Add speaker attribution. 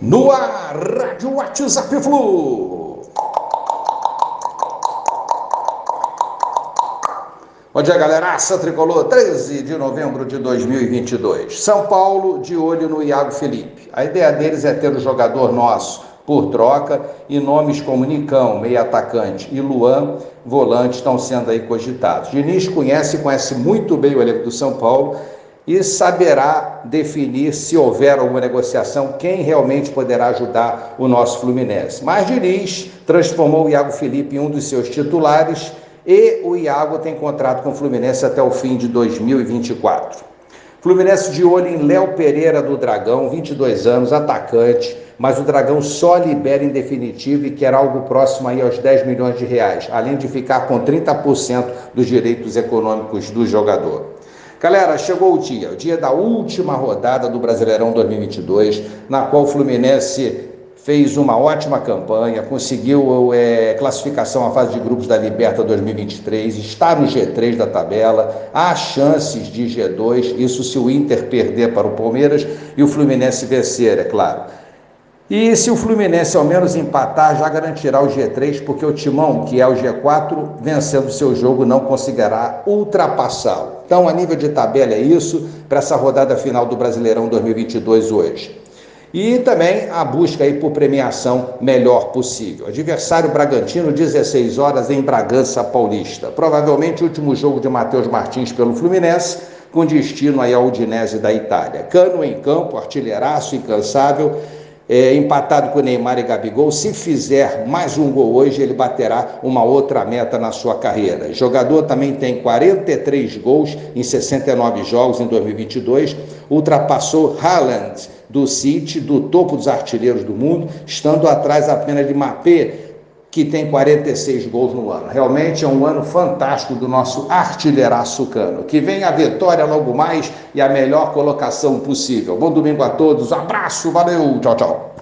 Speaker 1: No ar, Rádio WhatsApp Flu. Bom dia, galera. Aça Tricolor, 13 de novembro de 2022. São Paulo de olho no Iago Felipe. A ideia deles é ter o jogador nosso por troca e nomes como Nicão, meio atacante, e Luan, volante, estão sendo aí cogitados. Diniz conhece, conhece muito bem o elenco do São Paulo e saberá definir, se houver alguma negociação, quem realmente poderá ajudar o nosso Fluminense. Mas Diniz transformou o Iago Felipe em um dos seus titulares e o Iago tem contrato com o Fluminense até o fim de 2024. Fluminense de olho em Léo Pereira do Dragão, 22 anos, atacante, mas o Dragão só libera em definitivo e quer algo próximo aí aos 10 milhões de reais, além de ficar com 30% dos direitos econômicos do jogador. Galera, chegou o dia, o dia da última rodada do Brasileirão 2022, na qual o Fluminense fez uma ótima campanha, conseguiu é, classificação à fase de grupos da Liberta 2023, está no G3 da tabela, há chances de G2, isso se o Inter perder para o Palmeiras e o Fluminense vencer, é claro. E se o Fluminense ao menos empatar, já garantirá o G3, porque o Timão, que é o G4, vencendo seu jogo, não conseguirá ultrapassá-lo. Então, a nível de tabela é isso para essa rodada final do Brasileirão 2022 hoje. E também a busca aí por premiação melhor possível. Adversário Bragantino, 16 horas em Bragança Paulista. Provavelmente o último jogo de Matheus Martins pelo Fluminense, com destino aí ao Udinese da Itália. Cano em campo, artilheiraço incansável é, empatado com Neymar e Gabigol. Se fizer mais um gol hoje, ele baterá uma outra meta na sua carreira. O jogador também tem 43 gols em 69 jogos em 2022, ultrapassou Haaland do City, do topo dos artilheiros do mundo, estando atrás apenas de Mapé, que tem 46 gols no ano. Realmente é um ano fantástico do nosso artilheiraço cano. Que vem a vitória logo mais e a melhor colocação possível. Bom domingo a todos, abraço, valeu, tchau, tchau.